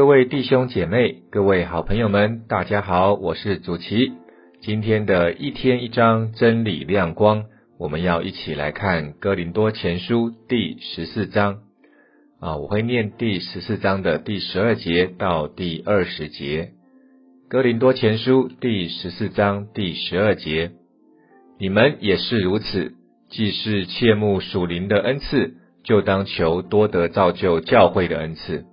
各位弟兄姐妹、各位好朋友们，大家好，我是祖奇。今天的一天一章真理亮光，我们要一起来看哥林多前书第十四章啊，我会念第十四章的第十二节到第二十节。哥林多前书第十四章第十二节，你们也是如此，既是切慕属灵的恩赐，就当求多得造就教会的恩赐。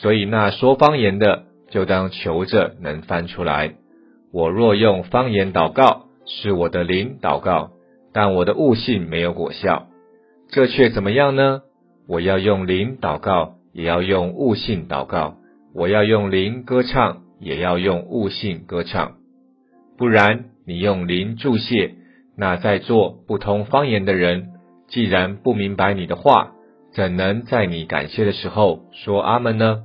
所以那说方言的，就当求着能翻出来。我若用方言祷告，是我的灵祷告，但我的悟性没有果效，这却怎么样呢？我要用灵祷告，也要用悟性祷告；我要用灵歌唱，也要用悟性歌唱。不然，你用灵注谢，那在座不通方言的人，既然不明白你的话，怎能在你感谢的时候说阿门呢？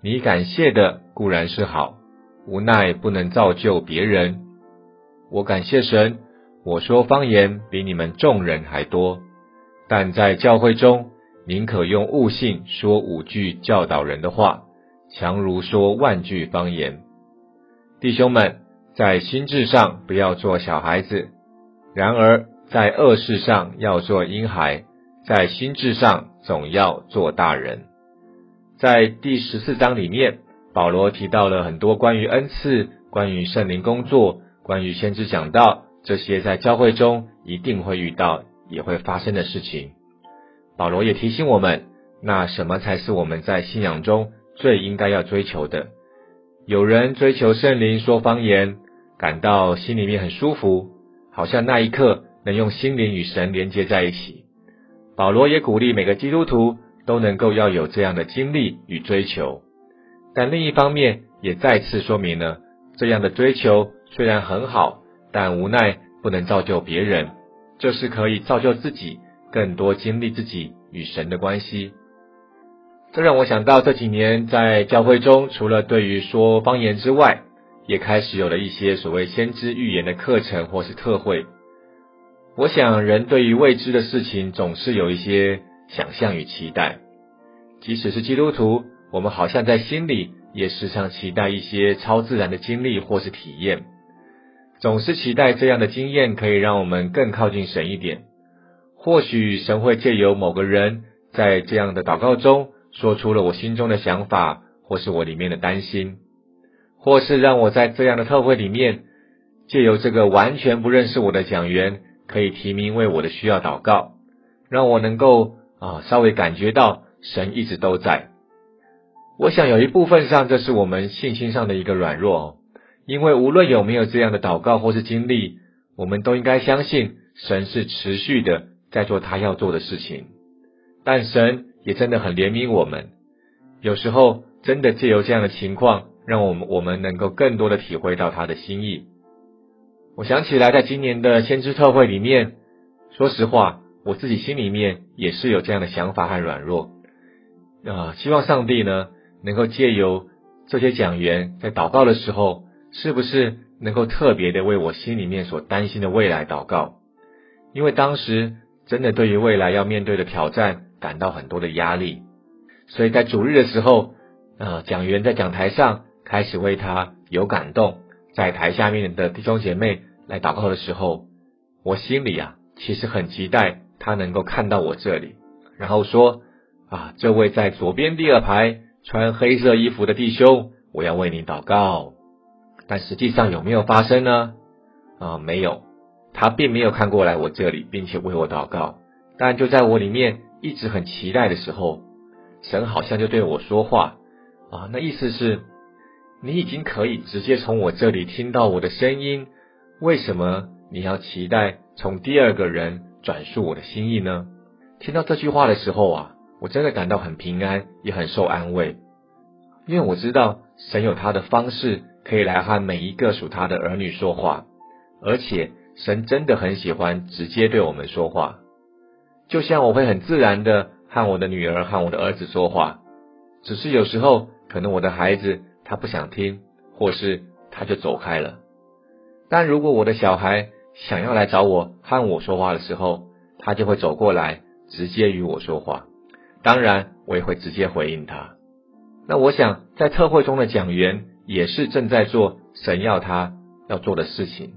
你感谢的固然是好，无奈不能造就别人。我感谢神，我说方言比你们众人还多，但在教会中，宁可用悟性说五句教导人的话，强如说万句方言。弟兄们，在心智上不要做小孩子，然而在恶事上要做婴孩，在心智上总要做大人。在第十四章里面，保罗提到了很多关于恩赐、关于圣灵工作、关于先知讲道这些在教会中一定会遇到、也会发生的事情。保罗也提醒我们，那什么才是我们在信仰中最应该要追求的？有人追求圣灵说方言，感到心里面很舒服，好像那一刻能用心灵与神连接在一起。保罗也鼓励每个基督徒。都能够要有这样的经历与追求，但另一方面也再次说明了，这样的追求虽然很好，但无奈不能造就别人，就是可以造就自己更多经历自己与神的关系。这让我想到这几年在教会中，除了对于说方言之外，也开始有了一些所谓先知预言的课程或是特会。我想人对于未知的事情总是有一些。想象与期待，即使是基督徒，我们好像在心里也时常期待一些超自然的经历或是体验，总是期待这样的经验可以让我们更靠近神一点。或许神会借由某个人在这样的祷告中说出了我心中的想法，或是我里面的担心，或是让我在这样的特会里面，借由这个完全不认识我的讲员，可以提名为我的需要祷告，让我能够。啊，稍微感觉到神一直都在。我想有一部分上，这是我们信心上的一个软弱。因为无论有没有这样的祷告或是经历，我们都应该相信神是持续的在做他要做的事情。但神也真的很怜悯我们，有时候真的借由这样的情况，让我们我们能够更多的体会到他的心意。我想起来，在今年的先知特会里面，说实话。我自己心里面也是有这样的想法和软弱啊，希望上帝呢能够借由这些讲员在祷告的时候，是不是能够特别的为我心里面所担心的未来祷告？因为当时真的对于未来要面对的挑战感到很多的压力，所以在主日的时候，啊，讲员在讲台上开始为他有感动，在台下面的弟兄姐妹来祷告的时候，我心里啊其实很期待。他能够看到我这里，然后说：“啊，这位在左边第二排穿黑色衣服的弟兄，我要为你祷告。”但实际上有没有发生呢？啊，没有，他并没有看过来我这里，并且为我祷告。但就在我里面一直很期待的时候，神好像就对我说话啊，那意思是，你已经可以直接从我这里听到我的声音，为什么你要期待从第二个人？转述我的心意呢？听到这句话的时候啊，我真的感到很平安，也很受安慰，因为我知道神有他的方式可以来和每一个属他的儿女说话，而且神真的很喜欢直接对我们说话，就像我会很自然的和我的女儿和我的儿子说话，只是有时候可能我的孩子他不想听，或是他就走开了，但如果我的小孩，想要来找我和我说话的时候，他就会走过来，直接与我说话。当然，我也会直接回应他。那我想在特会中的讲员也是正在做神要他要做的事情。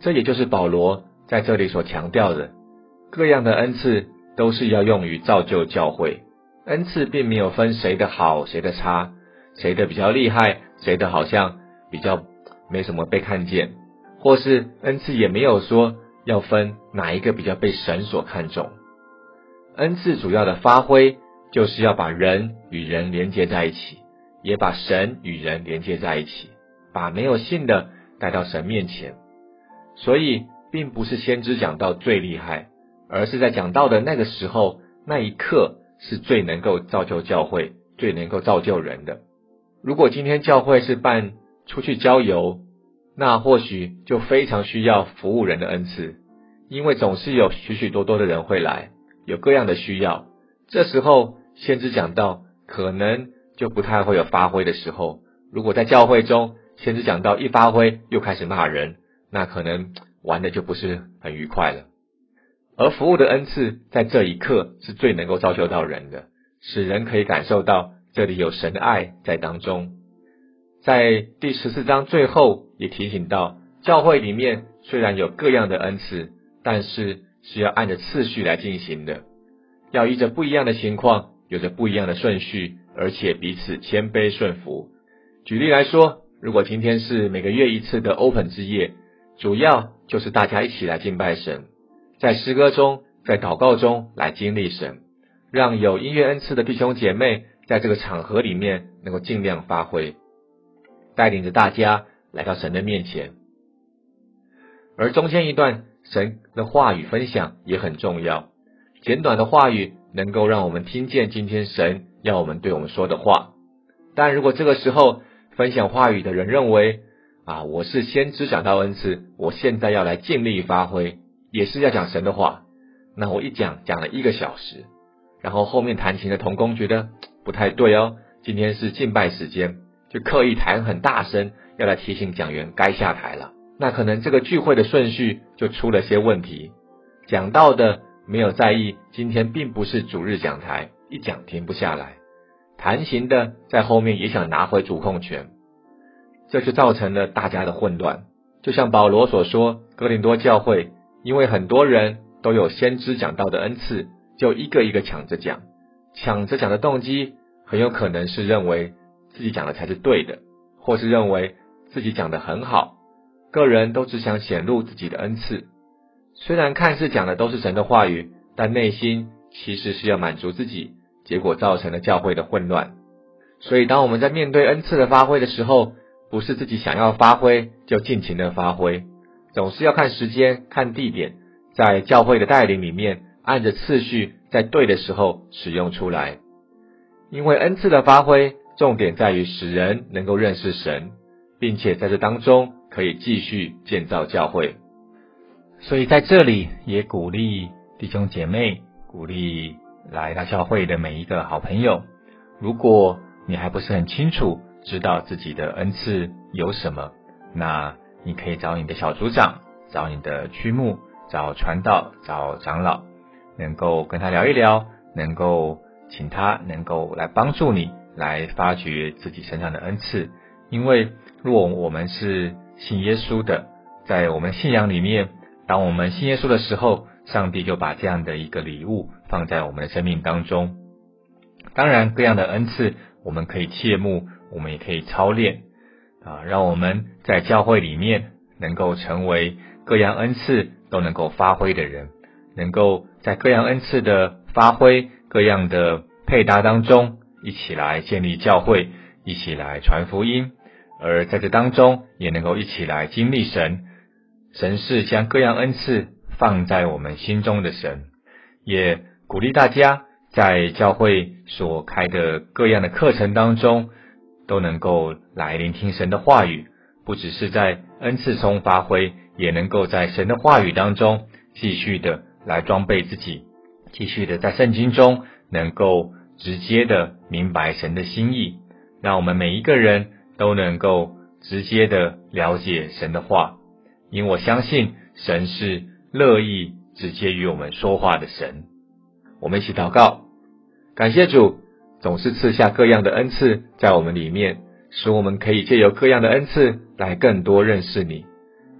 这也就是保罗在这里所强调的，各样的恩赐都是要用于造就教会。恩赐并没有分谁的好谁的差，谁的比较厉害，谁的好像比较没什么被看见，或是恩赐也没有说要分哪一个比较被神所看重。恩赐主要的发挥就是要把人与人连接在一起，也把神与人连接在一起，把没有信的带到神面前。所以，并不是先知讲到最厉害，而是在讲到的那个时候、那一刻，是最能够造就教会、最能够造就人的。如果今天教会是办出去郊游，那或许就非常需要服务人的恩赐，因为总是有许许多多的人会来，有各样的需要。这时候，先知讲到可能就不太会有发挥的时候。如果在教会中，先知讲到一发挥，又开始骂人。那可能玩的就不是很愉快了，而服务的恩赐在这一刻是最能够造就到人的，使人可以感受到这里有神的爱在当中。在第十四章最后也提醒到，教会里面虽然有各样的恩赐，但是是要按着次序来进行的，要依着不一样的情况，有着不一样的顺序，而且彼此谦卑顺服。举例来说，如果今天是每个月一次的 Open 之夜。主要就是大家一起来敬拜神，在诗歌中，在祷告中来经历神，让有音乐恩赐的弟兄姐妹在这个场合里面能够尽量发挥，带领着大家来到神的面前。而中间一段神的话语分享也很重要，简短的话语能够让我们听见今天神要我们对我们说的话。但如果这个时候分享话语的人认为，啊！我是先知讲到恩赐，我现在要来尽力发挥，也是要讲神的话。那我一讲讲了一个小时，然后后面弹琴的童工觉得不太对哦，今天是敬拜时间，就刻意弹很大声，要来提醒讲员该下台了。那可能这个聚会的顺序就出了些问题，讲到的没有在意，今天并不是主日讲台，一讲停不下来。弹琴的在后面也想拿回主控权。这就造成了大家的混乱，就像保罗所说，哥林多教会因为很多人都有先知讲道的恩赐，就一个一个抢着讲，抢着讲的动机很有可能是认为自己讲的才是对的，或是认为自己讲的很好，个人都只想显露自己的恩赐，虽然看似讲的都是神的话语，但内心其实是要满足自己，结果造成了教会的混乱。所以当我们在面对恩赐的发挥的时候，不是自己想要发挥就尽情的发挥，总是要看时间、看地点，在教会的带领里面，按着次序，在对的时候使用出来。因为恩赐的发挥，重点在于使人能够认识神，并且在这当中可以继续建造教会。所以在这里也鼓励弟兄姐妹，鼓励来到教会的每一个好朋友，如果你还不是很清楚。知道自己的恩赐有什么，那你可以找你的小组长，找你的区牧，找传道，找长老，能够跟他聊一聊，能够请他能够来帮助你来发掘自己身上的恩赐。因为如果我们是信耶稣的，在我们信仰里面，当我们信耶稣的时候，上帝就把这样的一个礼物放在我们的生命当中。当然，各样的恩赐我们可以切慕。我们也可以操练啊，让我们在教会里面能够成为各样恩赐都能够发挥的人，能够在各样恩赐的发挥、各样的配搭当中，一起来建立教会，一起来传福音，而在这当中也能够一起来经历神。神是将各样恩赐放在我们心中的神，也鼓励大家在教会所开的各样的课程当中。都能够来聆听神的话语，不只是在恩赐中发挥，也能够在神的话语当中继续的来装备自己，继续的在圣经中能够直接的明白神的心意，让我们每一个人都能够直接的了解神的话，因为我相信神是乐意直接与我们说话的神。我们一起祷告，感谢主。总是赐下各样的恩赐在我们里面，使我们可以借由各样的恩赐来更多认识你，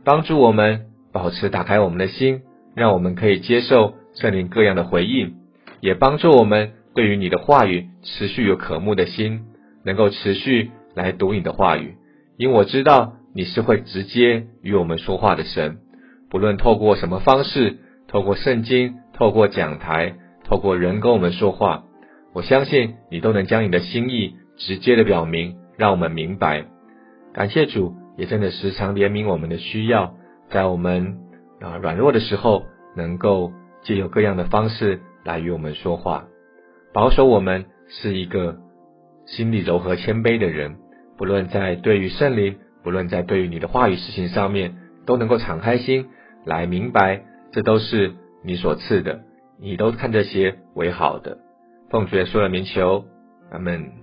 帮助我们保持打开我们的心，让我们可以接受圣灵各样的回应，也帮助我们对于你的话语持续有渴慕的心，能够持续来读你的话语，因我知道你是会直接与我们说话的神，不论透过什么方式，透过圣经，透过讲台。透过人跟我们说话，我相信你都能将你的心意直接的表明，让我们明白。感谢主，也真的时常怜悯我们的需要，在我们啊软弱的时候，能够借由各样的方式来与我们说话，保守我们是一个心里柔和谦卑的人，不论在对于圣灵，不论在对于你的话语事情上面，都能够敞开心来明白，这都是你所赐的。你都看这些为好的，奉主耶稣的名求，阿门。